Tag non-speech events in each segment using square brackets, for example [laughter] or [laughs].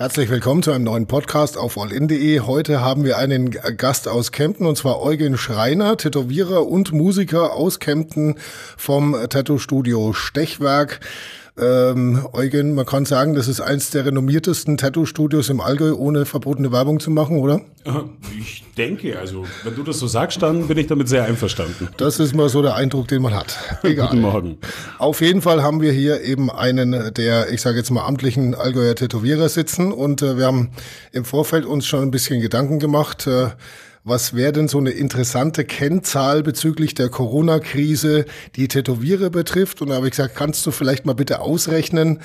Herzlich willkommen zu einem neuen Podcast auf allin.de. Heute haben wir einen Gast aus Kempten und zwar Eugen Schreiner, Tätowierer und Musiker aus Kempten vom Tattoo-Studio Stechwerk. Ähm, Eugen, man kann sagen, das ist eins der renommiertesten Tattoo-Studios im Allgäu, ohne verbotene Werbung zu machen, oder? Ich denke, also wenn du das so sagst, dann bin ich damit sehr einverstanden. Das ist mal so der Eindruck, den man hat. [laughs] Egal. Guten Morgen. Auf jeden Fall haben wir hier eben einen der, ich sage jetzt mal, amtlichen Allgäuer Tätowierer sitzen und äh, wir haben im Vorfeld uns schon ein bisschen Gedanken gemacht, äh, was wäre denn so eine interessante Kennzahl bezüglich der Corona-Krise, die Tätowierer betrifft? Und da habe ich gesagt, kannst du vielleicht mal bitte ausrechnen,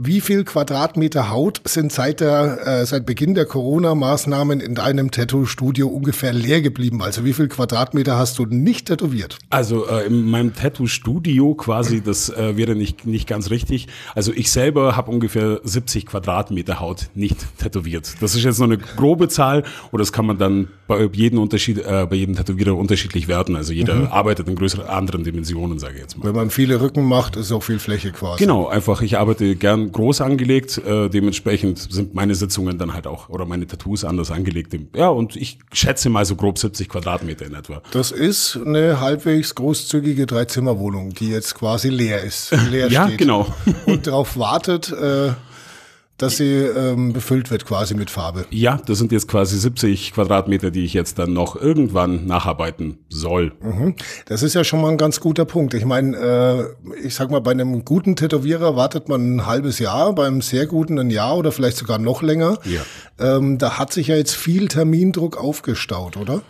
wie viel Quadratmeter Haut sind seit der äh, seit Beginn der Corona-Maßnahmen in deinem Tattoo-Studio ungefähr leer geblieben? Also wie viel Quadratmeter hast du nicht tätowiert? Also äh, in meinem Tattoo-Studio quasi, das äh, wäre nicht nicht ganz richtig. Also ich selber habe ungefähr 70 Quadratmeter Haut nicht tätowiert. Das ist jetzt nur eine grobe Zahl oder das kann man dann bei jedem Unterschied äh, bei jedem Tätowierer unterschiedlich werten. Also jeder mhm. arbeitet in größeren anderen Dimensionen, sage ich jetzt mal. Wenn man viele Rücken macht, ist auch viel Fläche quasi. Genau, einfach ich arbeite gern groß angelegt. Äh, dementsprechend sind meine Sitzungen dann halt auch oder meine Tattoos anders angelegt. Ja, und ich schätze mal so grob 70 Quadratmeter in etwa. Das ist eine halbwegs großzügige Dreizimmerwohnung, die jetzt quasi leer ist. [laughs] Leer ja, steht. genau. Und darauf wartet, äh, dass sie ähm, befüllt wird quasi mit Farbe. Ja, das sind jetzt quasi 70 Quadratmeter, die ich jetzt dann noch irgendwann nacharbeiten soll. Mhm. Das ist ja schon mal ein ganz guter Punkt. Ich meine, äh, ich sag mal, bei einem guten Tätowierer wartet man ein halbes Jahr, beim sehr guten ein Jahr oder vielleicht sogar noch länger. Ja. Ähm, da hat sich ja jetzt viel Termindruck aufgestaut, oder?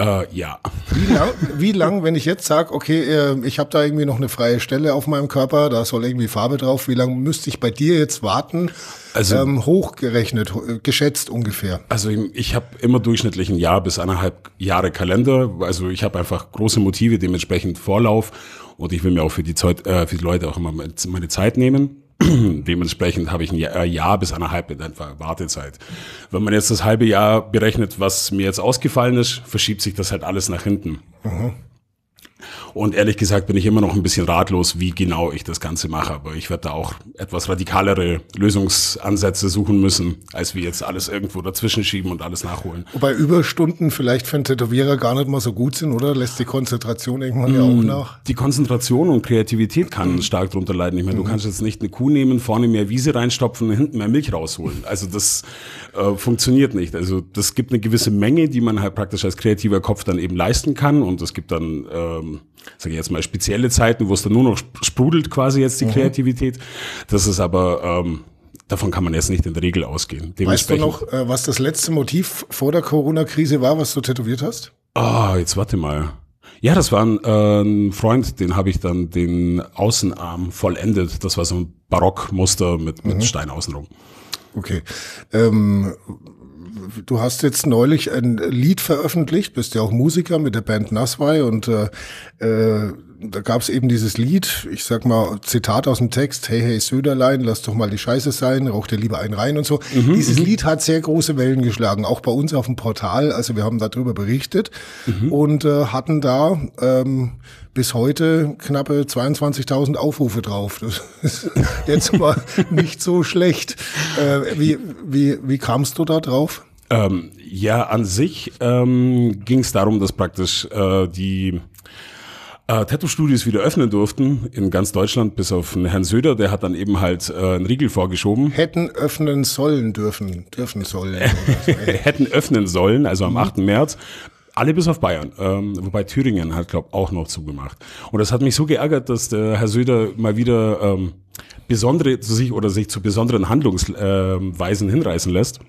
Äh, ja. Wie lang, wie lang, wenn ich jetzt sage, okay, äh, ich habe da irgendwie noch eine freie Stelle auf meinem Körper, da soll irgendwie Farbe drauf, wie lange müsste ich bei dir jetzt warten? Also ähm, hochgerechnet, geschätzt ungefähr. Also ich habe immer durchschnittlich ein Jahr bis eineinhalb Jahre Kalender. Also ich habe einfach große Motive, dementsprechend Vorlauf und ich will mir auch für die, Zeit, äh, für die Leute auch immer meine Zeit nehmen. [clears throat] Dementsprechend habe ich ein Jahr, Jahr bis eineinhalb in etwa Wartezeit. Wenn man jetzt das halbe Jahr berechnet, was mir jetzt ausgefallen ist, verschiebt sich das halt alles nach hinten. Mhm. Und ehrlich gesagt bin ich immer noch ein bisschen ratlos, wie genau ich das Ganze mache. Aber ich werde da auch etwas radikalere Lösungsansätze suchen müssen, als wir jetzt alles irgendwo dazwischen schieben und alles nachholen. Wobei Überstunden vielleicht für einen Tätowierer gar nicht mal so gut sind, oder? Lässt die Konzentration irgendwann mm, ja auch mm, nach? Die Konzentration und Kreativität kann mm. stark drunter leiden. Ich meine, mm. du kannst jetzt nicht eine Kuh nehmen, vorne mehr Wiese reinstopfen und hinten mehr Milch rausholen. Also das äh, funktioniert nicht. Also das gibt eine gewisse Menge, die man halt praktisch als kreativer Kopf dann eben leisten kann. Und es gibt dann ähm, sage ich jetzt mal, spezielle Zeiten, wo es dann nur noch sprudelt quasi jetzt die mhm. Kreativität. Das ist aber, ähm, davon kann man jetzt nicht in der Regel ausgehen. Weißt du noch, äh, was das letzte Motiv vor der Corona-Krise war, was du tätowiert hast? Ah, oh, jetzt warte mal. Ja, das war ein, äh, ein Freund, den habe ich dann den Außenarm vollendet. Das war so ein Barockmuster mit, mit mhm. Stein außenrum. Okay. Ähm, du hast jetzt neulich ein Lied veröffentlicht, bist ja auch Musiker mit der Band Naswai und äh, äh, da gab es eben dieses Lied, ich sag mal, Zitat aus dem Text, hey, hey, Söderlein, lass doch mal die Scheiße sein, rauch dir lieber einen rein und so. Mhm, dieses mhm. Lied hat sehr große Wellen geschlagen, auch bei uns auf dem Portal, also wir haben darüber berichtet mhm. und äh, hatten da ähm, bis heute knappe 22.000 Aufrufe drauf. Das ist jetzt mal [laughs] nicht so schlecht. Äh, wie, wie, wie kamst du da drauf? Ähm, ja, an sich ähm, ging es darum, dass praktisch äh, die äh, Tattoo-Studios wieder öffnen durften in ganz Deutschland, bis auf Herrn Söder, der hat dann eben halt äh, einen Riegel vorgeschoben. Hätten öffnen sollen dürfen, dürfen sollen. [laughs] Hätten öffnen sollen, also am mhm. 8. März. Alle bis auf Bayern, ähm, wobei Thüringen hat, glaube auch noch zugemacht. Und das hat mich so geärgert, dass der Herr Söder mal wieder ähm, besondere zu sich oder sich zu besonderen Handlungsweisen hinreißen lässt.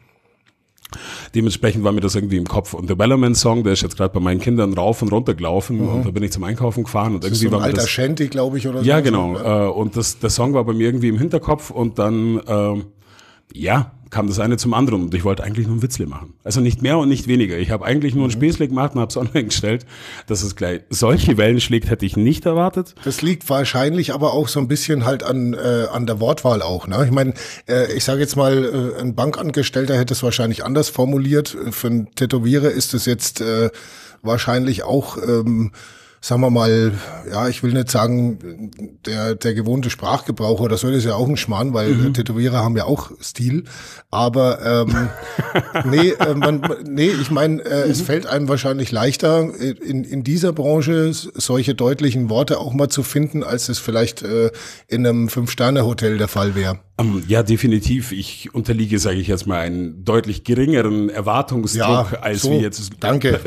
Dementsprechend war mir das irgendwie im Kopf. Und der Bellerman-Song, der ist jetzt gerade bei meinen Kindern rauf und runter gelaufen mhm. und da bin ich zum Einkaufen gefahren und irgendwie so ein war alter das, Shanty, glaube ich, oder so. Ja, genau. Äh, und das, der Song war bei mir irgendwie im Hinterkopf und dann, äh, ja, kam das eine zum anderen und ich wollte eigentlich nur ein Witzle machen. Also nicht mehr und nicht weniger. Ich habe eigentlich nur ein mhm. Späßle gemacht und habe es [laughs] online gestellt. Dass es gleich solche Wellen schlägt, hätte ich nicht erwartet. Das liegt wahrscheinlich aber auch so ein bisschen halt an, äh, an der Wortwahl auch. Ne? Ich meine, äh, ich sage jetzt mal, äh, ein Bankangestellter hätte es wahrscheinlich anders formuliert. Für einen Tätowierer ist es jetzt äh, wahrscheinlich auch... Ähm, sagen wir mal, ja, ich will nicht sagen, der, der gewohnte Sprachgebrauch oder so, das ist ja auch ein Schmarrn, weil mhm. Tätowierer haben ja auch Stil. Aber ähm, [laughs] nee, äh, man, nee, ich meine, äh, mhm. es fällt einem wahrscheinlich leichter, in, in dieser Branche solche deutlichen Worte auch mal zu finden, als es vielleicht äh, in einem Fünf-Sterne-Hotel der Fall wäre. Ähm, ja, definitiv. Ich unterliege, sage ich jetzt mal, einen deutlich geringeren Erwartungsdruck ja, als so, wie jetzt danke.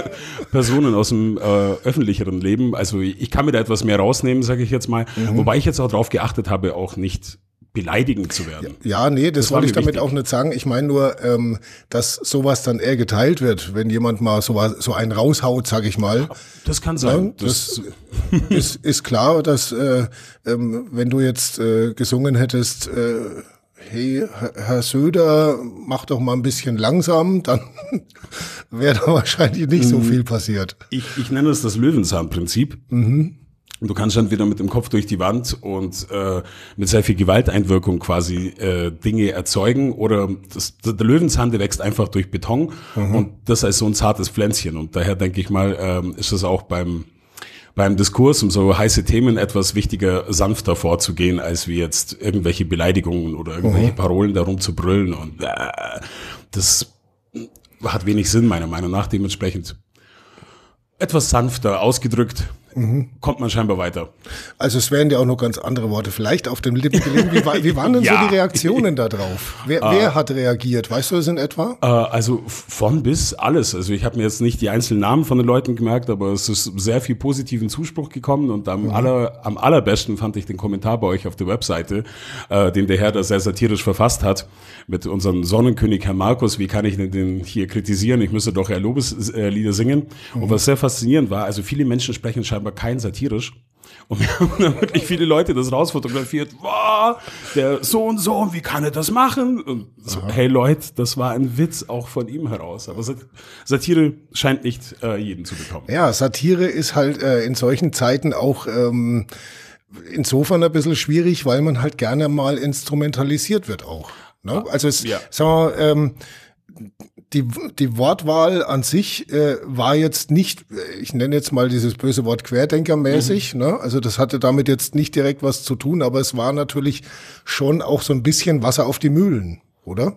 [laughs] Personen aus dem äh, öffentlicheren Leben. Also ich kann mir da etwas mehr rausnehmen, sage ich jetzt mal. Mhm. Wobei ich jetzt auch darauf geachtet habe, auch nicht beleidigend zu werden. Ja, nee, das, das wollte ich damit wichtig. auch nicht sagen. Ich meine nur, ähm, dass sowas dann eher geteilt wird, wenn jemand mal so, so einen raushaut, sag ich mal. Das kann sein. Ja, das, das [laughs] ist, ist klar, dass äh, ähm, wenn du jetzt äh, gesungen hättest, äh, hey, Herr Söder, mach doch mal ein bisschen langsam, dann [laughs] wäre da wahrscheinlich nicht so mhm. viel passiert. Ich, ich nenne es das Löwenzahnprinzip. Mhm. Du kannst dann wieder mit dem Kopf durch die Wand und äh, mit sehr viel Gewalteinwirkung quasi äh, Dinge erzeugen oder das, der Löwenzahn, der wächst einfach durch Beton mhm. und das als so ein zartes Pflänzchen und daher denke ich mal, ähm, ist es auch beim beim Diskurs um so heiße Themen etwas wichtiger, sanfter vorzugehen, als wie jetzt irgendwelche Beleidigungen oder irgendwelche mhm. Parolen darum zu brüllen und äh, das hat wenig Sinn meiner Meinung nach, dementsprechend etwas sanfter ausgedrückt mhm. kommt man scheinbar weiter. Also es wären ja auch noch ganz andere Worte vielleicht auf dem Lippen gelegen. Wie, war, wie waren denn [laughs] ja. so die Reaktionen da drauf? Wer, äh, wer hat reagiert? Weißt du das in etwa? Äh, also von bis alles. Also ich habe mir jetzt nicht die einzelnen Namen von den Leuten gemerkt, aber es ist sehr viel positiven Zuspruch gekommen und am, mhm. aller, am allerbesten fand ich den Kommentar bei euch auf der Webseite, äh, den der Herr da sehr satirisch verfasst hat mit unserem Sonnenkönig Herr Markus. Wie kann ich denn den hier kritisieren? Ich müsste doch eher Lobeslieder singen. Mhm. Und was sehr faszinierend war, also viele Menschen sprechen scheinbar scheinbar kein satirisch. Und wir [laughs] haben dann wirklich viele Leute das rausfotografiert. Wow, der so und so, wie kann er das machen? Und so, hey Leute, das war ein Witz auch von ihm heraus. Aber Satire scheint nicht äh, jeden zu bekommen. Ja, Satire ist halt äh, in solchen Zeiten auch ähm, insofern ein bisschen schwierig, weil man halt gerne mal instrumentalisiert wird auch. Ne? Also es, ja. sagen wir, ähm, die, die Wortwahl an sich äh, war jetzt nicht, ich nenne jetzt mal dieses böse Wort Querdenkermäßig, mhm. ne? also das hatte damit jetzt nicht direkt was zu tun, aber es war natürlich schon auch so ein bisschen Wasser auf die Mühlen, oder?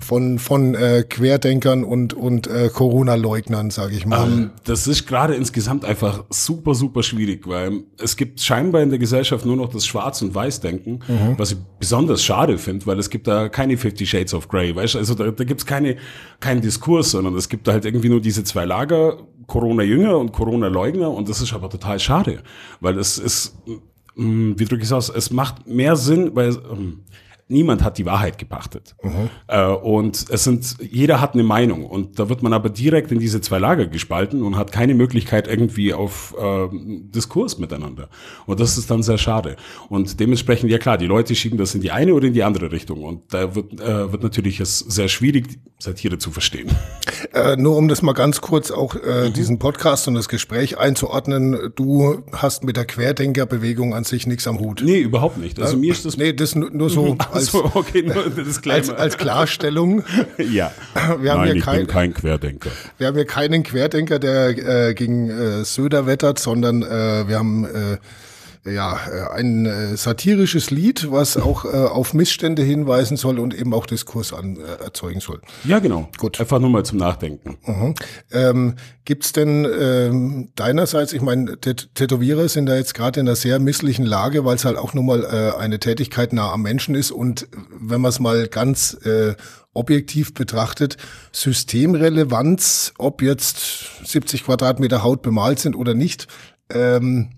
Von, von äh, Querdenkern und, und äh, Corona-Leugnern, sage ich mal. Ähm, das ist gerade insgesamt einfach super, super schwierig, weil es gibt scheinbar in der Gesellschaft nur noch das Schwarz- und Weiß-Denken, mhm. was ich besonders schade finde, weil es gibt da keine Fifty Shades of Grey, weißt du? Also da, da gibt es keine, keinen Diskurs, sondern es gibt da halt irgendwie nur diese zwei Lager, Corona-Jünger und Corona-Leugner und das ist aber total schade, weil es ist, mm, wie drücke ich es aus, es macht mehr Sinn, weil ähm, niemand hat die Wahrheit gepachtet. Mhm. Äh, und es sind, jeder hat eine Meinung. Und da wird man aber direkt in diese zwei Lager gespalten und hat keine Möglichkeit irgendwie auf äh, Diskurs miteinander. Und das ist dann sehr schade. Und dementsprechend, ja klar, die Leute schieben das in die eine oder in die andere Richtung. Und da wird, äh, wird natürlich es sehr schwierig, Satire zu verstehen. Äh, nur um das mal ganz kurz auch äh, mhm. diesen Podcast und das Gespräch einzuordnen, du hast mit der Querdenkerbewegung an sich nichts am Hut. Nee, überhaupt nicht. Also mir ist das. Nee, das nur so [laughs] als, so, okay, nur als, als Klarstellung. [laughs] ja. Wir haben Nein, hier ich kein, bin kein Querdenker. Wir haben hier keinen Querdenker, der äh, gegen äh, Söder wettert, sondern äh, wir haben äh, ja, äh, ein äh, satirisches Lied, was [laughs] auch äh, auf Missstände hinweisen soll und eben auch Diskurs an, äh, erzeugen soll. Ja, genau. Gut. Einfach nur mal zum Nachdenken. Mhm. Ähm, Gibt denn ähm, deinerseits, ich meine, Tätowierer sind da jetzt gerade in einer sehr misslichen Lage, weil es halt auch nun mal äh, eine Tätigkeit nah am Menschen ist und wenn man es mal ganz äh, objektiv betrachtet, Systemrelevanz, ob jetzt 70 Quadratmeter Haut bemalt sind oder nicht, ähm,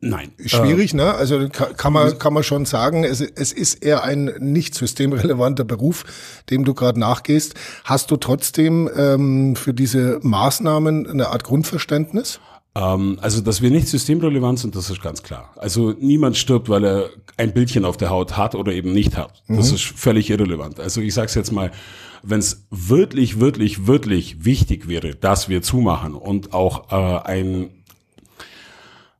Nein. Schwierig, äh, ne? Also kann, man, kann man schon sagen, es, es ist eher ein nicht systemrelevanter Beruf, dem du gerade nachgehst. Hast du trotzdem ähm, für diese Maßnahmen eine Art Grundverständnis? Ähm, also, dass wir nicht systemrelevant sind, das ist ganz klar. Also niemand stirbt, weil er ein Bildchen auf der Haut hat oder eben nicht hat. Das mhm. ist völlig irrelevant. Also ich sage es jetzt mal, wenn es wirklich, wirklich, wirklich wichtig wäre, dass wir zumachen und auch äh, ein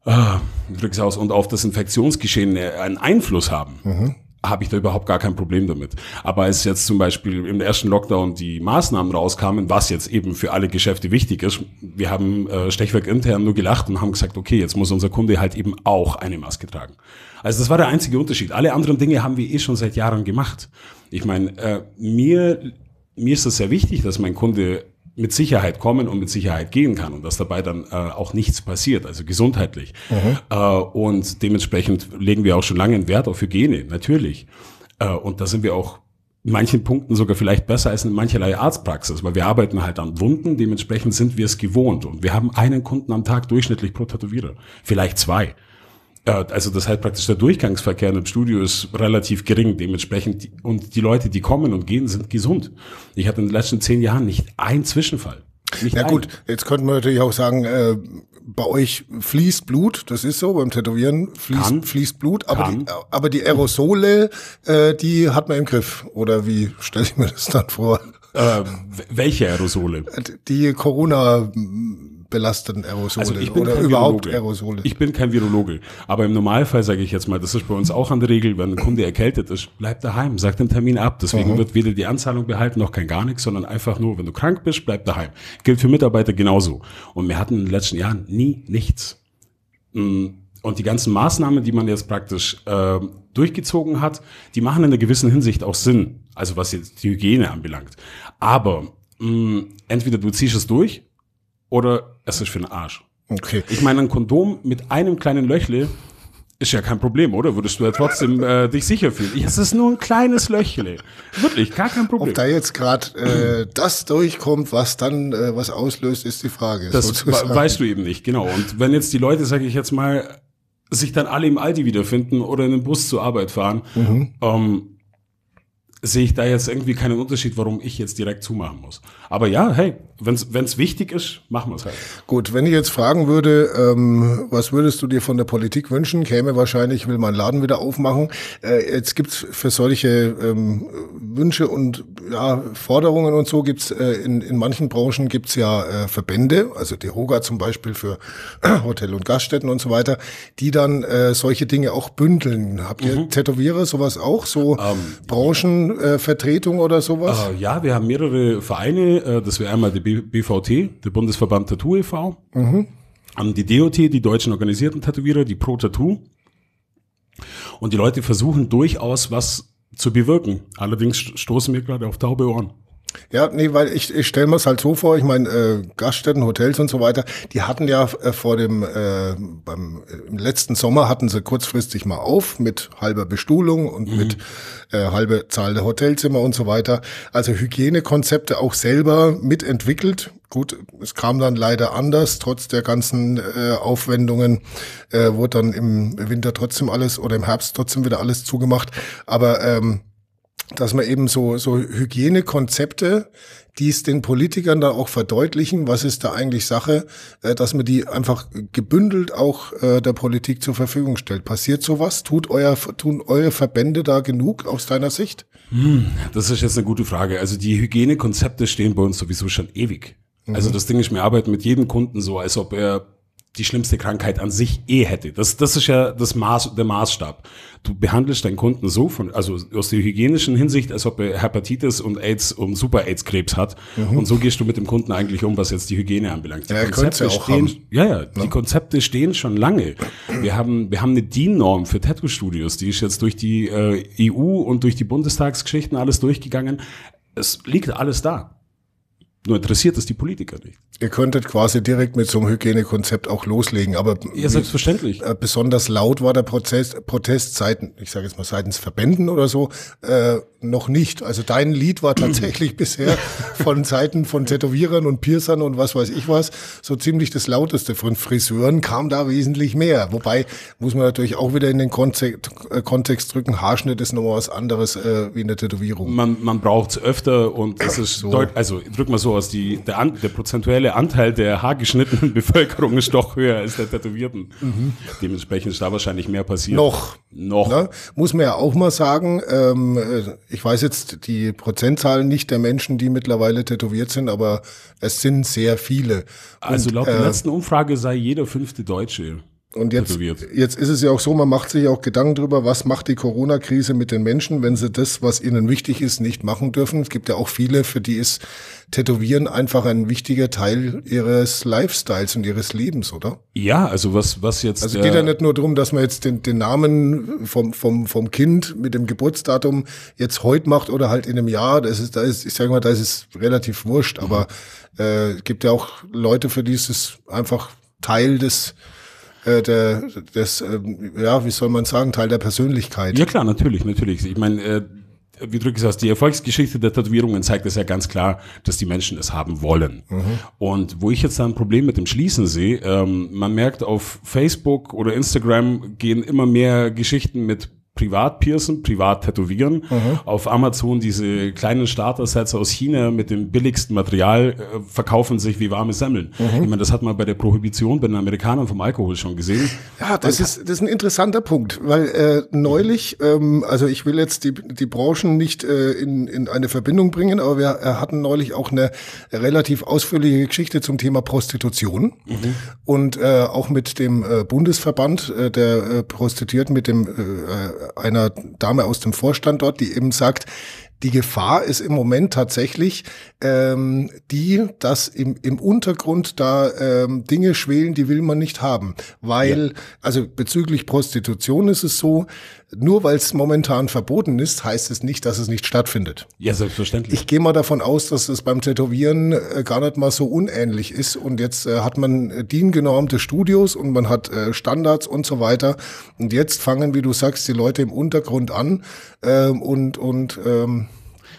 äh, aus und auf das Infektionsgeschehen einen Einfluss haben, mhm. habe ich da überhaupt gar kein Problem damit. Aber als jetzt zum Beispiel im ersten Lockdown die Maßnahmen rauskamen, was jetzt eben für alle Geschäfte wichtig ist, wir haben äh, Stechwerk intern nur gelacht und haben gesagt, okay, jetzt muss unser Kunde halt eben auch eine Maske tragen. Also das war der einzige Unterschied. Alle anderen Dinge haben wir eh schon seit Jahren gemacht. Ich meine, äh, mir, mir ist es sehr wichtig, dass mein Kunde mit Sicherheit kommen und mit Sicherheit gehen kann und dass dabei dann äh, auch nichts passiert, also gesundheitlich. Mhm. Äh, und dementsprechend legen wir auch schon lange einen Wert auf Hygiene, natürlich. Äh, und da sind wir auch in manchen Punkten sogar vielleicht besser als in mancherlei Arztpraxis, weil wir arbeiten halt an Wunden, dementsprechend sind wir es gewohnt und wir haben einen Kunden am Tag durchschnittlich pro Tätowierer, vielleicht zwei. Ja, also das heißt praktisch der Durchgangsverkehr im Studio ist relativ gering dementsprechend und die Leute, die kommen und gehen, sind gesund. Ich hatte in den letzten zehn Jahren nicht einen Zwischenfall. Nicht ja gut, jetzt könnte man natürlich auch sagen, äh, bei euch fließt Blut, das ist so, beim Tätowieren fließt, Kann. fließt Blut, aber die, aber die Aerosole, äh, die hat man im Griff. Oder wie stelle ich mir das dann vor? Äh, welche Aerosole? Die Corona belasteten Aerosole also ich bin oder überhaupt Virologe. Aerosole. Ich bin kein Virologe, aber im Normalfall sage ich jetzt mal, das ist bei uns auch an der Regel, wenn ein Kunde erkältet ist, bleib daheim, sag den Termin ab. Deswegen mhm. wird weder die Anzahlung behalten noch kein gar nichts, sondern einfach nur, wenn du krank bist, bleib daheim. Gilt für Mitarbeiter genauso. Und wir hatten in den letzten Jahren nie nichts. Mm, und die ganzen Maßnahmen, die man jetzt praktisch äh, durchgezogen hat, die machen in einer gewissen Hinsicht auch Sinn, also was jetzt die Hygiene anbelangt. Aber mh, mm, entweder du ziehst es durch oder es ist für den Arsch. Okay. Ich meine, ein Kondom mit einem kleinen Löchle ist ja kein Problem, oder? Würdest du ja trotzdem äh, dich sicher fühlen. Es ist nur ein kleines Löchle. Wirklich, gar kein Problem. Ob da jetzt gerade äh, das durchkommt, was dann äh, was auslöst, ist die Frage. Das sozusagen. weißt du eben nicht, genau. Und wenn jetzt die Leute, sage ich jetzt mal, sich dann alle im Aldi wiederfinden oder in den Bus zur Arbeit fahren, mhm. ähm, sehe ich da jetzt irgendwie keinen Unterschied, warum ich jetzt direkt zumachen muss. Aber ja, hey, wenn es wichtig ist, machen wir es halt. Gut, wenn ich jetzt fragen würde, ähm, was würdest du dir von der Politik wünschen, käme wahrscheinlich, will man Laden wieder aufmachen. Äh, jetzt gibt's für solche ähm, Wünsche und ja, Forderungen und so gibt's äh, in, in manchen Branchen gibt's ja äh, Verbände, also die Hoga zum Beispiel für [clears throat] Hotel- und Gaststätten und so weiter, die dann äh, solche Dinge auch bündeln. Habt ihr mhm. Tätowierer sowas auch, so ähm, Branchenvertretung oder sowas? Äh, ja, wir haben mehrere Vereine, äh, das wäre einmal die BVT, der Bundesverband Tattoo e.V., mhm. die DOT, die deutschen organisierten Tätowierer, die Pro Tattoo. Und die Leute versuchen durchaus was zu bewirken. Allerdings stoßen wir gerade auf taube Ohren. Ja, nee, weil ich, ich stelle mir es halt so vor, ich meine, äh, Gaststätten, Hotels und so weiter, die hatten ja äh, vor dem, äh, beim äh, im letzten Sommer hatten sie kurzfristig mal auf mit halber Bestuhlung und mhm. mit äh, halbe Zahl der Hotelzimmer und so weiter. Also Hygienekonzepte auch selber mitentwickelt. Gut, es kam dann leider anders, trotz der ganzen äh, Aufwendungen äh, wurde dann im Winter trotzdem alles oder im Herbst trotzdem wieder alles zugemacht. Aber ähm, dass man eben so, so Hygienekonzepte, die es den Politikern da auch verdeutlichen, was ist da eigentlich Sache, äh, dass man die einfach gebündelt auch äh, der Politik zur Verfügung stellt. Passiert sowas? Tut euer, tun eure Verbände da genug aus deiner Sicht? Hm, das ist jetzt eine gute Frage. Also die Hygienekonzepte stehen bei uns sowieso schon ewig. Also mhm. das Ding ist, wir arbeiten mit jedem Kunden so, als ob er die schlimmste Krankheit an sich eh hätte. Das, das ist ja das Maß, der Maßstab. Du behandelst deinen Kunden so von, also aus der hygienischen Hinsicht, als ob er Hepatitis und AIDS und Super-AIDS-Krebs hat. Mhm. Und so gehst du mit dem Kunden eigentlich um, was jetzt die Hygiene anbelangt. Die ja, Konzepte ja stehen, haben. ja, ja, die Konzepte stehen schon lange. Wir haben, wir haben eine DIN-Norm für Tattoo-Studios, die ist jetzt durch die äh, EU und durch die Bundestagsgeschichten alles durchgegangen. Es liegt alles da. Nur interessiert es die Politiker nicht. Ihr könntet quasi direkt mit so einem Hygienekonzept auch loslegen, aber ja, selbstverständlich. Äh, besonders laut war der Protest, Protest seitens, ich sage jetzt mal seitens Verbänden oder so, äh, noch nicht. Also dein Lied war tatsächlich [clears throat] bisher von Seiten von Tätowierern und Piercern und was weiß ich was so ziemlich das lauteste. Von Friseuren kam da wesentlich mehr. Wobei muss man natürlich auch wieder in den Kontext, äh, Kontext drücken. Haarschnitt ist nochmal was anderes äh, wie eine Tätowierung. Man, man braucht es öfter und es ist so. Also drück mal so aus, die, der, an, der prozentuelle Anteil der haargeschnittenen [laughs] Bevölkerung ist doch höher als der Tätowierten. Mhm. Dementsprechend ist da wahrscheinlich mehr passiert. Noch. Noch. Ne? Muss man ja auch mal sagen, ähm, ich weiß jetzt die Prozentzahlen nicht der Menschen, die mittlerweile tätowiert sind, aber es sind sehr viele. Also laut der äh, letzten Umfrage sei jeder fünfte Deutsche Und jetzt, jetzt ist es ja auch so, man macht sich auch Gedanken darüber, was macht die Corona-Krise mit den Menschen, wenn sie das, was ihnen wichtig ist, nicht machen dürfen. Es gibt ja auch viele, für die ist Tätowieren einfach ein wichtiger Teil ihres Lifestyles und ihres Lebens, oder? Ja, also was, was jetzt. Also es geht ja nicht nur darum, dass man jetzt den, den Namen vom, vom, vom Kind mit dem Geburtsdatum jetzt heute macht oder halt in einem Jahr. Das ist, da ist, ich sage mal, da ist es relativ wurscht, aber äh, gibt ja auch Leute, für die ist es einfach Teil des äh, der, des, äh, ja, wie soll man sagen, Teil der Persönlichkeit. Ja klar, natürlich, natürlich. Ich meine, äh, wie drücke ich es aus, die Erfolgsgeschichte der Tätowierungen zeigt es ja ganz klar, dass die Menschen es haben wollen. Mhm. Und wo ich jetzt da ein Problem mit dem Schließen sehe, ähm, man merkt auf Facebook oder Instagram gehen immer mehr Geschichten mit privat piercen, privat tätowieren. Mhm. Auf Amazon diese kleinen Starter-Sets aus China mit dem billigsten Material äh, verkaufen sich wie warme Semmeln. Mhm. Ich meine, das hat man bei der Prohibition bei den Amerikanern vom Alkohol schon gesehen. Ja, das ist, das ist ein interessanter Punkt, weil äh, neulich, ähm, also ich will jetzt die, die Branchen nicht äh, in, in eine Verbindung bringen, aber wir äh, hatten neulich auch eine relativ ausführliche Geschichte zum Thema Prostitution mhm. und äh, auch mit dem äh, Bundesverband äh, der äh, Prostituierten, mit dem äh, einer Dame aus dem Vorstand dort, die eben sagt, die Gefahr ist im Moment tatsächlich ähm, die, dass im, im Untergrund da ähm, Dinge schwelen, die will man nicht haben. Weil, ja. also bezüglich Prostitution ist es so, nur weil es momentan verboten ist, heißt es nicht, dass es nicht stattfindet. Ja, selbstverständlich. Ich gehe mal davon aus, dass es beim Tätowieren äh, gar nicht mal so unähnlich ist. Und jetzt äh, hat man äh, DIN-genormte Studios und man hat äh, Standards und so weiter. Und jetzt fangen, wie du sagst, die Leute im Untergrund an ähm, und, und ähm,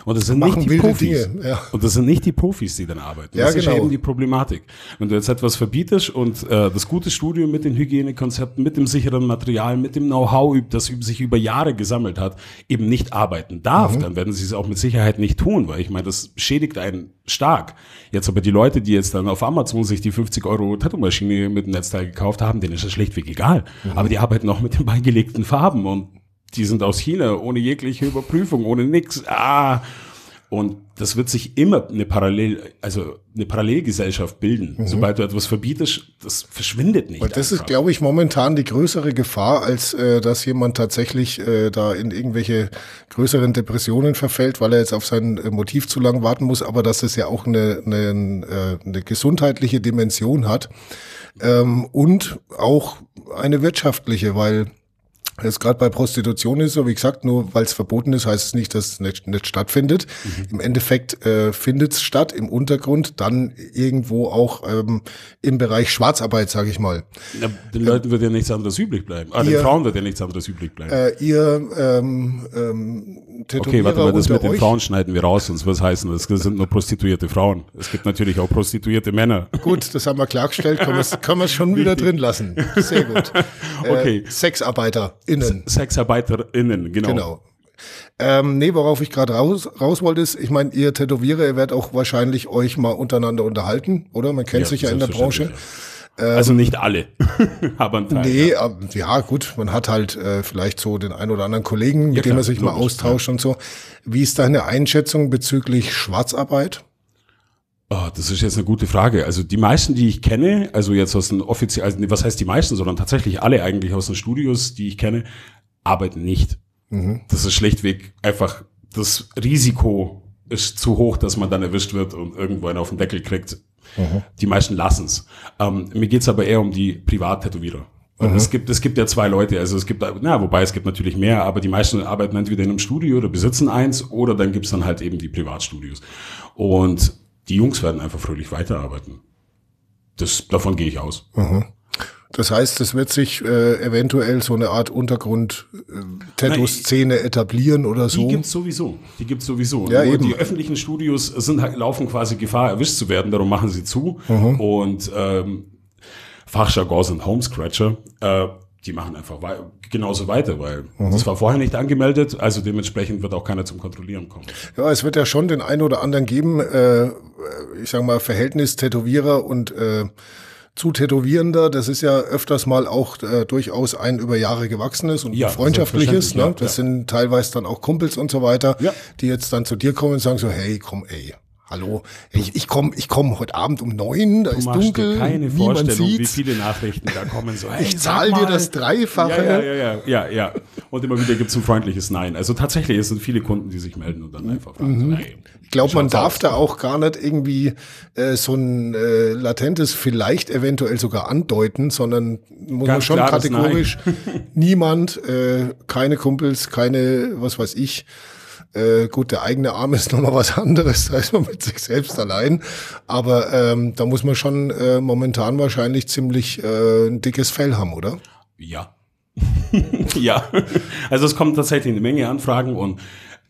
und das sind nicht die Profis. Dinge, ja. Und das sind nicht die Profis, die dann arbeiten. Ja, das genau. ist eben die Problematik. Wenn du jetzt etwas verbietest und äh, das gute Studio mit den Hygienekonzepten, mit dem sicheren Material, mit dem Know-how, das sich über Jahre gesammelt hat, eben nicht arbeiten darf, mhm. dann werden sie es auch mit Sicherheit nicht tun, weil ich meine, das schädigt einen stark. Jetzt aber die Leute, die jetzt dann auf Amazon sich die 50 Euro Tattoo-Maschine mit dem Netzteil gekauft haben, denen ist das schlichtweg egal. Mhm. Aber die arbeiten auch mit den [laughs] beigelegten Farben und die sind aus China, ohne jegliche Überprüfung, ohne nix. Ah, und das wird sich immer eine Parallel, also eine Parallelgesellschaft bilden. Mhm. Sobald du etwas verbietest, das verschwindet nicht. Und das einfach. ist, glaube ich, momentan die größere Gefahr, als äh, dass jemand tatsächlich äh, da in irgendwelche größeren Depressionen verfällt, weil er jetzt auf sein äh, Motiv zu lang warten muss, aber dass es ja auch eine, eine, äh, eine gesundheitliche Dimension hat ähm, und auch eine wirtschaftliche, weil das gerade bei Prostitution ist so, wie gesagt, nur weil es verboten ist, heißt es nicht, dass es nicht, nicht stattfindet. Mhm. Im Endeffekt äh, findet es statt im Untergrund, dann irgendwo auch ähm, im Bereich Schwarzarbeit, sage ich mal. Ja, den Leuten wird ja nichts anderes übrig bleiben. Ah, ihr, den Frauen wird ja nichts anderes übrig bleiben. Äh, ihr ähm, ähm, Okay, warte mal, das mit den Frauen schneiden wir raus, sonst was heißen, das sind nur prostituierte Frauen. Es gibt natürlich auch prostituierte Männer. Gut, das haben wir klargestellt, können wir wir schon wieder drin lassen. Sehr gut. [laughs] okay. Äh, Sexarbeiter. SexarbeiterInnen. SexarbeiterInnen, genau. Genau. Ähm, nee, worauf ich gerade raus, raus wollte, ist, ich meine, ihr Tätowierer, ihr werdet auch wahrscheinlich euch mal untereinander unterhalten, oder? Man kennt ja, sich ja in der Branche. Ja. also nicht alle, [laughs] aber ein Teil. Nee, ja. ja gut, man hat halt äh, vielleicht so den ein oder anderen Kollegen, mit ja, dem man sich mal austauscht und so. Wie ist deine Einschätzung bezüglich Schwarzarbeit? Oh, das ist jetzt eine gute Frage. Also die meisten, die ich kenne, also jetzt aus den offiziellen, also was heißt die meisten, sondern tatsächlich alle eigentlich aus den Studios, die ich kenne, arbeiten nicht. Mhm. Das ist schlechtweg einfach, das Risiko ist zu hoch, dass man dann erwischt wird und irgendwo einen auf den Deckel kriegt. Mhm. Die meisten lassen's. Ähm, mir geht's aber eher um die Privat-Tätowierer. Mhm. Es gibt, es gibt ja zwei Leute, also es gibt, na, wobei es gibt natürlich mehr, aber die meisten arbeiten entweder in einem Studio oder besitzen eins oder dann gibt's dann halt eben die Privatstudios. Und die Jungs werden einfach fröhlich weiterarbeiten. Das, davon gehe ich aus. Mhm. Das heißt, es wird sich äh, eventuell so eine Art Untergrund-Tattoo-Szene äh, etablieren oder so. Die gibt's sowieso. Die gibt's sowieso. Ja, eben. Die öffentlichen Studios sind halt, laufen quasi Gefahr, erwischt zu werden, darum machen sie zu. Mhm. Und ähm, Fachjargon sind Homescratcher. Äh, die machen einfach wei genauso weiter, weil mhm. das war vorher nicht angemeldet, also dementsprechend wird auch keiner zum Kontrollieren kommen. Ja, es wird ja schon den einen oder anderen geben, äh, ich sag mal, Verhältnis Tätowierer und äh, zu Tätowierender, das ist ja öfters mal auch äh, durchaus ein über Jahre gewachsenes und ja, freundschaftliches. Ne? Das ja. sind teilweise dann auch Kumpels und so weiter, ja. die jetzt dann zu dir kommen und sagen so, hey, komm, ey, Hallo, ich, ich komme ich komm heute Abend um neun, da Du ist dunkel, dir keine Vorstellung, wie sieht's. viele Nachrichten da kommen. So, hey, Ich sag zahl dir das Dreifache. Ja, ja, ja, ja, ja, ja. Und immer wieder gibt's ein freundliches Nein. Also tatsächlich, es sind viele Kunden, die sich melden und dann einfach fragen, so, hey, Mhm. Ich glaube, man darf aus? da auch gar nicht irgendwie äh, so ein äh, latentes vielleicht eventuell sogar andeuten, sondern muss man Ganz schon klares kategorisch [laughs] niemand, äh, keine Kumpels, keine, was weiß ich. Äh, gut, der eigene Arm [laughs] ist nochmal was anderes, da ist man mit sich selbst allein. Aber ähm, da muss man schon äh, momentan wahrscheinlich ziemlich äh, ein dickes Fell haben, oder? Ja. [laughs] ja. Also es kommen tatsächlich eine Menge Anfragen und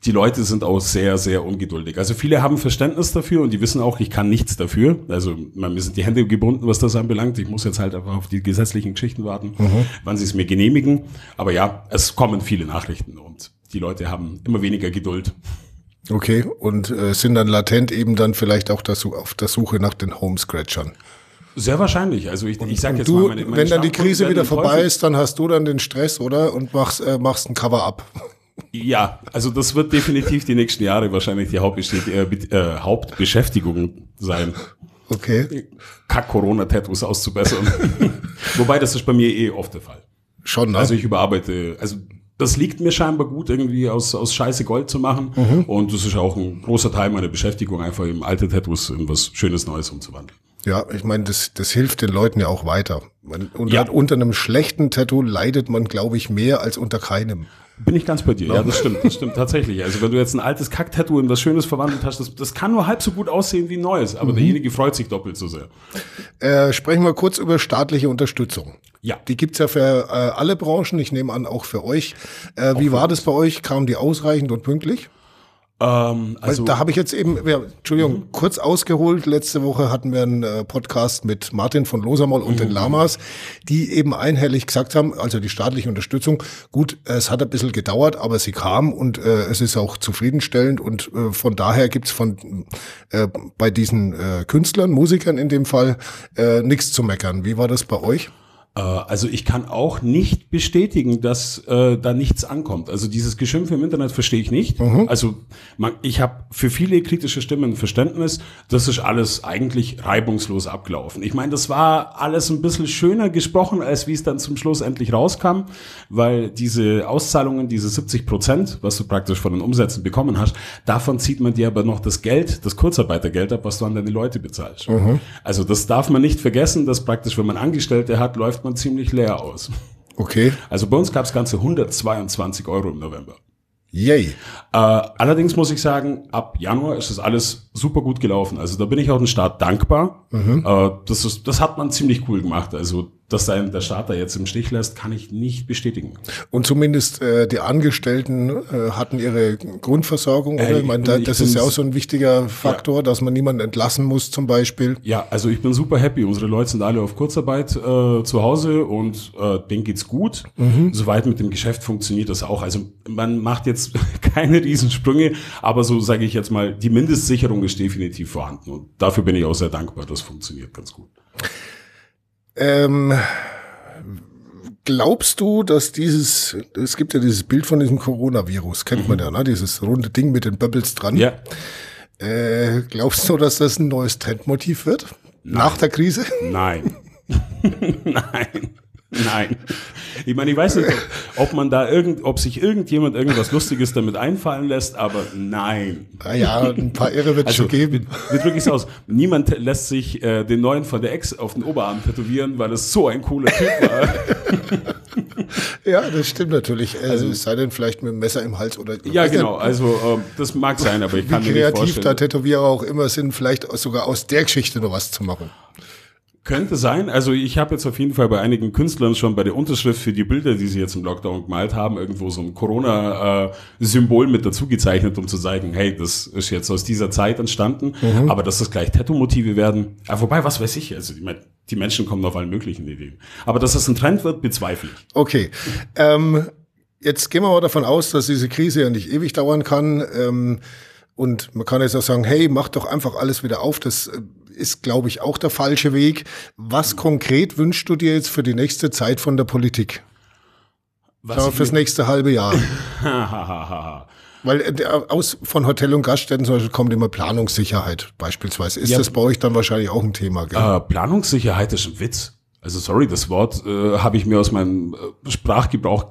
die Leute sind auch sehr, sehr ungeduldig. Also viele haben Verständnis dafür und die wissen auch, ich kann nichts dafür. Also man, mir sind die Hände gebunden, was das anbelangt. Ich muss jetzt halt einfach auf die gesetzlichen Geschichten warten, wann sie es mir genehmigen. Aber ja, es kommen viele Nachrichten und die Leute haben immer weniger Geduld. Okay, und äh, sind dann latent eben dann vielleicht auch das, auf der Suche nach den Homescratchern. Sehr wahrscheinlich. Also ich, ich sage Und jetzt du, mal, meine, meine wenn dann die Krise wieder vorbei ist, dann hast du dann den Stress, oder? Und machst, äh, machst ein Cover-up. Ja, also das wird definitiv die nächsten Jahre wahrscheinlich die äh, äh, Hauptbeschäftigung sein. Okay, Kack-Corona-Tattoos auszubessern. [laughs] Wobei, das ist bei mir eh oft der Fall. schon, ne? Also ich überarbeite, also das liegt mir scheinbar gut, irgendwie aus, aus Scheiße Gold zu machen. Und das ist auch ein großer Teil meiner Beschäftigung, einfach eben alte Tattoos in was Schönes Neues umzuwandeln. ja, ich meine, das, das hilft den Leuten ja auch weiter. Man, unter, Ja. unter einem schlechten Tattoo leidet man, glaube ich, mehr als unter keinem. Bin ich ganz bei dir. Ja, das stimmt, das stimmt tatsächlich. Also wenn du jetzt ein altes Kack-Tattoo in was Schönes verwandelt hast, das, das kann nur halb so gut aussehen wie ein neues, aber derjenige freut sich doppelt so sehr. Äh, sprechen wir kurz über staatliche Unterstützung. Ja. Die gibt's ja für äh, alle Branchen, ich nehme an, auch für euch. Äh, wie war das bei euch? Kamen die ausreichend und pünktlich? Ähm, Also, also, da habe ich jetzt eben, ja, Entschuldigung, kurz ausgeholt. Letzte Woche hatten wir einen äh, Podcast mit Martin von Losamol und den Lamas, die eben einhellig gesagt haben, also die staatliche Unterstützung, gut, es hat ein bisschen gedauert, aber sie kam und äh, es ist auch zufriedenstellend und äh, von daher gibt's von äh, bei diesen äh, Künstlern, Musikern in dem Fall, äh, nichts zu meckern. Wie war das bei euch? Äh, Also ich kann auch nicht bestätigen, dass äh, da nichts ankommt. Also dieses Geschimpf im Internet verstehe ich nicht. Also man, ich habe für viele kritische Stimmen Verständnis. Das ist alles eigentlich reibungslos abgelaufen. Ich meine, das war alles ein bisschen schöner gesprochen, als wie es dann zum Schluss endlich rauskam, weil diese Auszahlungen, diese 70 Prozent, was du praktisch von den Umsätzen bekommen hast, davon zieht man dir aber noch das Geld, das Kurzarbeitergeld ab, was du an deine Leute bezahlst. Also das darf man nicht vergessen, dass praktisch, wenn man Angestellte hat, läuft man ziemlich leer aus. Okay. Also bei uns gab es ganze 122 Euro im November. Yay. Äh, allerdings muss ich sagen, ab Januar ist das alles super gut gelaufen. Also da bin ich auch dem Staat dankbar. Äh, das, ist, das hat man ziemlich cool gemacht. Also dass ein, der Staat da jetzt im Stich lässt, kann ich nicht bestätigen. Und zumindest äh, die Angestellten äh, hatten ihre Grundversorgung, oder? Äh, ich meine, da, das ist ja auch so ein wichtiger Faktor, dass man niemanden entlassen muss, zum Beispiel. Ja, also ich bin super happy. Unsere Leute sind alle auf Kurzarbeit äh, zu Hause und äh, denen geht's gut. Soweit mit dem Geschäft funktioniert das auch. Also man macht jetzt [laughs] keine Riesensprünge, aber so sage ich jetzt mal, die Mindestsicherung ist definitiv vorhanden und dafür bin ich auch sehr dankbar. Das funktioniert ganz gut. Ähm, glaubst du, dass dieses, es gibt ja dieses Bild von diesem Coronavirus, kennt man ja, ne? dieses runde Ding mit den Bubbles dran. Ja, Äh, glaubst du, dass das ein neues Trendmotiv wird? Nach der Krise? nein, [laughs] nein. Nein. Ich meine, ich weiß nicht, ob man da irgend, ob sich irgendjemand irgendwas Lustiges damit einfallen lässt, aber nein. Ah ja, ein paar Irre wird Also, schon geben. Wie, wie drücke ich es aus? Niemand lässt sich äh, den neuen von der Ex auf den Oberarm tätowieren, weil es so ein cooler Typ war. [laughs] Ja, das stimmt natürlich. Also, es sei denn vielleicht mit dem Messer im Hals oder. ja, Weiß nicht, genau. Also ähm, das mag sein, aber ich kann Wie mir nicht kreativ da vorstellen. Tätowierer auch immer sind, vielleicht sogar aus der Geschichte noch was zu machen. Könnte sein. Also ich habe jetzt auf jeden Fall bei einigen Künstlern schon bei der Unterschrift für die Bilder, die sie jetzt im Lockdown gemalt haben, irgendwo so ein Corona-Symbol mit dazu gezeichnet, um zu zeigen, hey, das ist jetzt aus dieser Zeit entstanden, aber dass das gleich Tattoo-Motive werden. Ja, wobei, was weiß ich, also ich mein, die Menschen kommen auf allen möglichen Ideen. Aber dass das ein Trend wird, bezweifle ich. Okay. Ähm, jetzt gehen wir mal davon aus, dass diese Krise ja nicht ewig dauern kann. Ähm, und man kann jetzt auch sagen, hey, mach doch einfach alles wieder auf. Das äh, ist, glaube ich, auch der falsche Weg. Was konkret wünschst du dir jetzt für die nächste Zeit von der Politik? Was ich fürs nächste halbe Jahr. [laughs] Weil äh, aus von Hotel- und Gaststätten zum Beispiel kommt immer Planungssicherheit beispielsweise. Ist Ja. das bei euch dann wahrscheinlich auch ein Thema? Gell? Äh, Planungssicherheit ist ein Witz. Also sorry, das Wort äh, habe ich mir aus meinem äh, Sprachgebrauch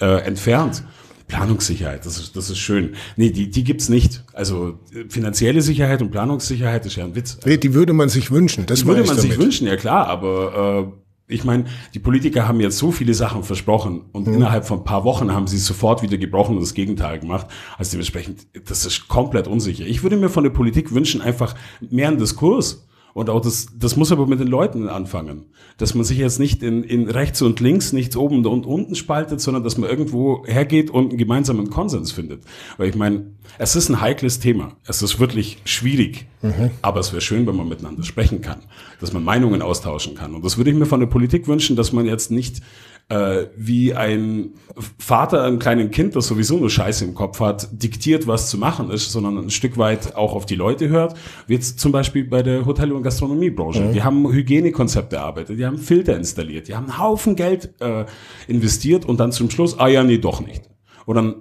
äh, entfernt. Planungssicherheit, das ist, das ist schön. Nee, die, die gibt's nicht. Also finanzielle Sicherheit und Planungssicherheit ist ja ein Witz. Nee, die würde man sich wünschen. Das Die würde man ich sich damit. wünschen, ja klar, aber äh, ich meine, die Politiker haben jetzt so viele Sachen versprochen und Mhm. innerhalb von ein paar Wochen haben sie es sofort wieder gebrochen und das Gegenteil gemacht. Also dementsprechend, das ist komplett unsicher. Ich würde mir von der Politik wünschen, einfach mehr einen Diskurs. Und auch das, das muss aber mit den Leuten anfangen. Dass man sich jetzt nicht in, in rechts und links, nichts oben und unten spaltet, sondern dass man irgendwo hergeht und einen gemeinsamen Konsens findet. Weil ich meine, es ist ein heikles Thema. Es ist wirklich schwierig. Aber es wäre schön, wenn man miteinander sprechen kann. Dass man Meinungen austauschen kann. Und das würde ich mir von der Politik wünschen, dass man jetzt nicht äh, wie ein Vater einem kleinen Kind, das sowieso nur Scheiße im Kopf hat, diktiert, was zu machen ist, sondern ein Stück weit auch auf die Leute hört. Wie jetzt zum Beispiel bei der Hotel- und Gastronomiebranche. Die haben Hygienekonzepte erarbeitet, die haben Filter installiert, die haben einen Haufen Geld äh, investiert und dann zum Schluss, ah ja, nee, doch nicht. Und dann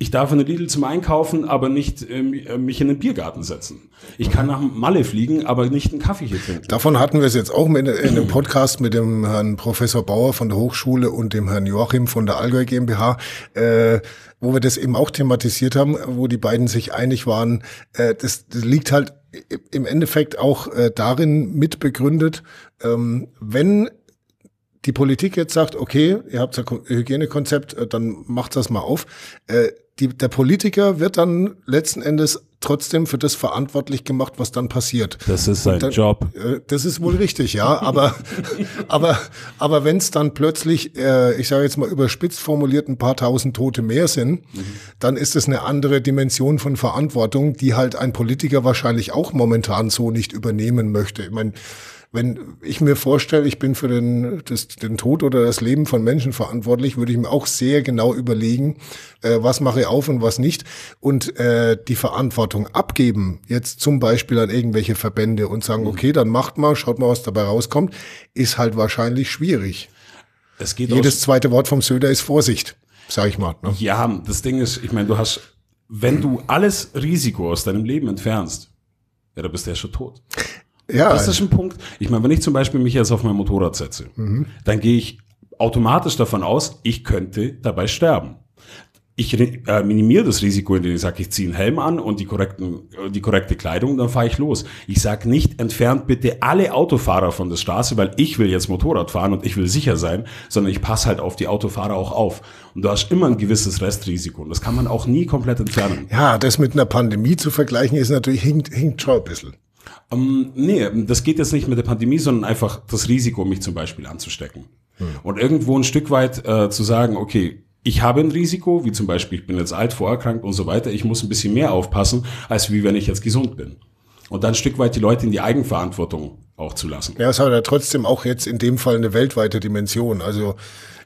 ich darf in den Lidl zum Einkaufen, aber nicht ähm, äh, mich in den Biergarten setzen. Ich kann nach Malle fliegen, aber nicht einen Kaffee hier trinken. Davon hatten wir es jetzt auch mit, in einem Podcast mit dem Herrn Professor Bauer von der Hochschule und dem Herrn Joachim von der Allgäu GmbH, äh, wo wir das eben auch thematisiert haben, wo die beiden sich einig waren. Äh, das, das liegt halt im Endeffekt auch äh, darin mitbegründet, ähm, wenn die Politik jetzt sagt, okay, ihr habt ein Hygienekonzept, äh, dann macht das mal auf. Äh, die, der Politiker wird dann letzten Endes trotzdem für das verantwortlich gemacht, was dann passiert. Das ist sein dann- Job. Äh, Das ist wohl richtig, ja. Aber, [laughs] aber, aber wenn es dann plötzlich, äh, ich sage jetzt mal überspitzt formuliert, ein paar tausend Tote mehr sind, dann ist es eine andere Dimension von Verantwortung, die halt ein Politiker wahrscheinlich auch momentan so nicht übernehmen möchte. Ich meine, wenn ich mir vorstelle, ich bin für den, das, den Tod oder das Leben von Menschen verantwortlich, würde ich mir auch sehr genau überlegen, äh, was mache ich auf und was nicht. Und äh, die Verantwortung abgeben, jetzt zum Beispiel an irgendwelche Verbände und sagen, okay, dann macht mal, schaut mal, was dabei rauskommt, ist halt wahrscheinlich schwierig. Es geht Jedes zweite Wort vom Söder ist Vorsicht, sag ich mal. Ne? Ja, das Ding ist, ich meine, du hast, wenn du alles Risiko aus deinem Leben entfernst, ja, dann bist du ja schon tot. Ja, Das ist ein Punkt. Ich meine, wenn ich zum Beispiel mich jetzt auf mein Motorrad setze, dann gehe ich automatisch davon aus, ich könnte dabei sterben. Ich äh, minimiere das Risiko, indem ich sage, ich ziehe einen Helm an und die, korrekten, äh, die korrekte Kleidung, dann fahre ich los. Ich sage nicht, entfernt bitte alle Autofahrer von der Straße, weil ich will jetzt Motorrad fahren und ich will sicher sein, sondern ich passe halt auf die Autofahrer auch auf. Und du hast immer ein gewisses Restrisiko und das kann man auch nie komplett entfernen. ja, das mit einer Pandemie zu vergleichen, ist natürlich, hinkt, hinkt schon ein bisschen. Ähm, nee, das geht jetzt nicht mit der Pandemie, sondern einfach das Risiko, mich zum Beispiel anzustecken. Und irgendwo ein Stück weit äh, zu sagen, okay, ich habe ein Risiko, wie zum Beispiel, ich bin jetzt alt, vorerkrankt und so weiter, ich muss ein bisschen mehr aufpassen, als wie wenn ich jetzt gesund bin. Und dann ein Stück weit die Leute in die Eigenverantwortung auch zu lassen. Ja, es hat ja trotzdem auch jetzt in dem Fall eine weltweite Dimension. Also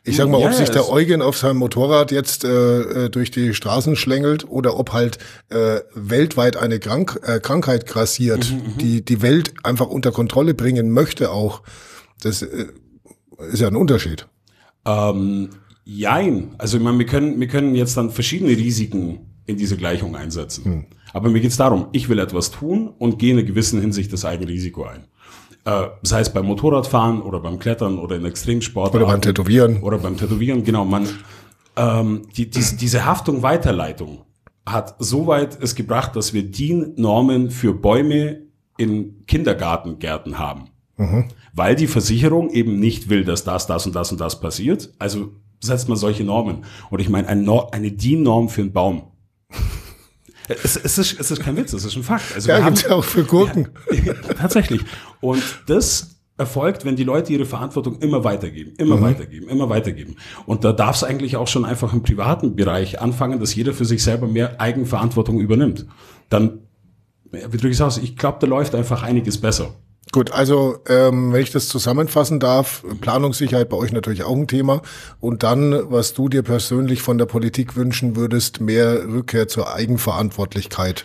ich sag mal, Ja, ob sich der Eugen auf seinem Motorrad jetzt äh, äh, durch die Straßen schlängelt oder ob halt äh, weltweit eine Krank äh, Krankheit grassiert, Mhm, die die Welt einfach unter Kontrolle bringen möchte auch. Das äh, ist ja ein Unterschied. Ähm, jein. Also ich meine, wir können, wir können jetzt dann verschiedene Risiken in diese Gleichung einsetzen. Aber mir geht's darum, ich will etwas tun und gehe in einer gewissen Hinsicht das eigene Risiko ein. Äh, sei es beim Motorradfahren oder beim Klettern oder in Extremsport. Oder beim Tätowieren. Oder beim Tätowieren, genau. Man, ähm, die, die, diese Haftung Weiterleitung hat so weit es gebracht, dass wir DIN-Normen für Bäume in Kindergartengärten haben. Weil die Versicherung eben nicht will, dass das, das und das und das passiert. Also setzt man solche Normen. Und ich meine, ein Nor eine DIN-Norm für einen Baum. Es, es, ist, es ist kein Witz, es ist ein Fakt. Also Ja, gibt's haben- ja auch für Gurken. Tatsächlich. Und das erfolgt, wenn die Leute ihre Verantwortung immer weitergeben, immer weitergeben, immer weitergeben. Und da darf es eigentlich auch schon einfach im privaten Bereich anfangen, dass jeder für sich selber mehr Eigenverantwortung übernimmt. Dann, ja, wie drücke ich es aus? Ich glaube, da läuft einfach einiges besser. Gut, also ähm, wenn ich das zusammenfassen darf, Planungssicherheit bei euch natürlich auch ein Thema. Und dann, was du dir persönlich von der Politik wünschen würdest, mehr Rückkehr zur Eigenverantwortlichkeit.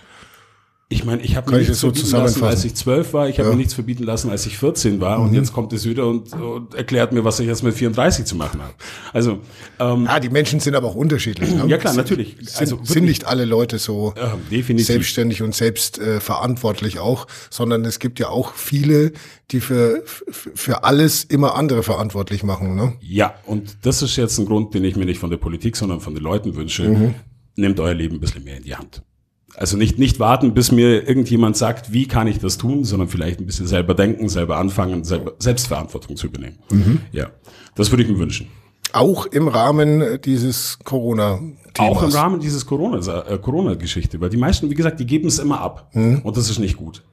Ich meine, ich habe mir ich nichts so verbieten lassen, als ich zwölf war. Ich habe Ja. Mhm. mir nichts verbieten lassen, als ich 14 war. Und jetzt kommt es wieder und, und erklärt mir, was ich jetzt mit 34 zu machen habe. Also, ähm, Ja, die Menschen sind aber auch unterschiedlich. Ne? ja klar, natürlich. Sind, Also sind nicht alle Leute so äh, selbstständig und selbst äh, auch, sondern es gibt ja auch viele, die für, für, für alles immer andere verantwortlich machen. Ne? Ja, und das ist jetzt ein Grund, den ich mir nicht von der Politik, sondern von den Leuten wünsche. Mhm. Nehmt euer Leben ein bisschen mehr in die Hand. Also nicht, nicht warten, bis mir irgendjemand sagt, wie kann ich das tun, sondern vielleicht ein bisschen selber denken, selber anfangen, selber Selbstverantwortung zu übernehmen. Mhm. Ja, das würde ich mir wünschen. Auch im Rahmen dieses Corona-Themas. Auch im Rahmen dieses Corona- äh, Corona-Geschichte, weil die meisten, wie gesagt, die geben es immer ab. Mhm. Und das ist nicht gut.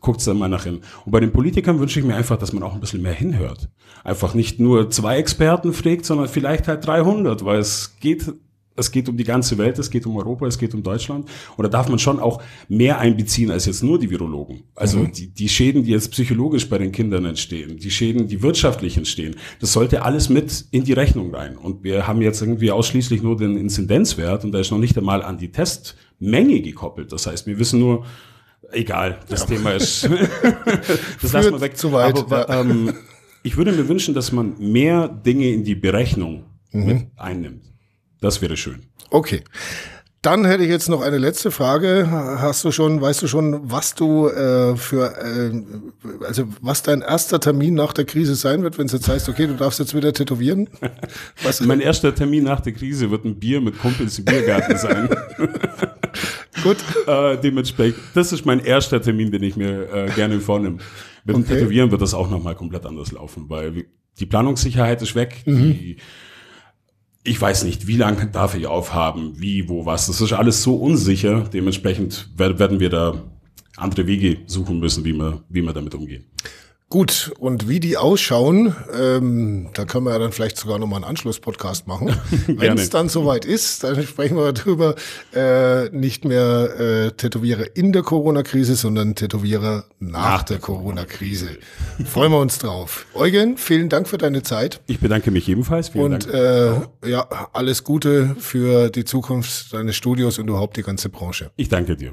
Guckt's da mal nach hin. Und bei den Politikern wünsche ich mir einfach, dass man auch ein bisschen mehr hinhört. Einfach nicht nur zwei Experten fragt, sondern vielleicht halt 300, weil es geht, es geht um die ganze Welt, es geht um Europa, es geht um Deutschland. Und da darf man schon auch mehr einbeziehen als jetzt nur die Virologen. Also die, die Schäden, die jetzt psychologisch bei den Kindern entstehen, die Schäden, die wirtschaftlich entstehen, das sollte alles mit in die Rechnung rein. Und wir haben jetzt irgendwie ausschließlich nur den Inzidenzwert und da ist noch nicht einmal an die Testmenge gekoppelt. Das heißt, wir wissen nur, egal, das Thema ist, [laughs] [laughs] das lassen wir weg. zu weit, Aber, ja. ähm, ich würde mir wünschen, dass man mehr Dinge in die Berechnung Mhm. mit einnimmt. Das wäre schön. Okay. Dann hätte ich jetzt noch eine letzte Frage. Hast du schon, weißt du schon, was du äh, für, äh, also was dein erster Termin nach der Krise sein wird, wenn es jetzt heißt, okay, du darfst jetzt wieder tätowieren? [laughs] Was, Mein erster Termin nach der Krise wird ein Bier mit Kumpels im Biergarten sein. [laughs] gut. äh, dementsprechend, das ist mein erster Termin, den ich mir äh, gerne vornehme. Mit dem Okay. Tätowieren wird das auch nochmal komplett anders laufen, weil die Planungssicherheit ist weg. Mhm. Die, ich weiß nicht, wie lange darf ich aufhaben, wie, wo, was. Das ist alles so unsicher. Dementsprechend wer- werden wir da andere Wege suchen müssen, wie wir, wie wir damit umgehen. Gut, und wie die ausschauen, ähm, da können wir ja dann vielleicht sogar nochmal einen Anschlusspodcast machen. [laughs] Wenn es dann soweit ist, dann sprechen wir darüber, äh, nicht mehr äh, Tätowierer in der Corona-Krise, sondern Tätowierer nach, Nach der der Corona-Krise. Freuen wir uns drauf. Eugen, vielen Dank für deine Zeit. Ich bedanke mich ebenfalls. Vielen Und Dank. äh, ja, alles Gute für die Zukunft deines Studios und überhaupt die ganze Branche. Ich danke dir.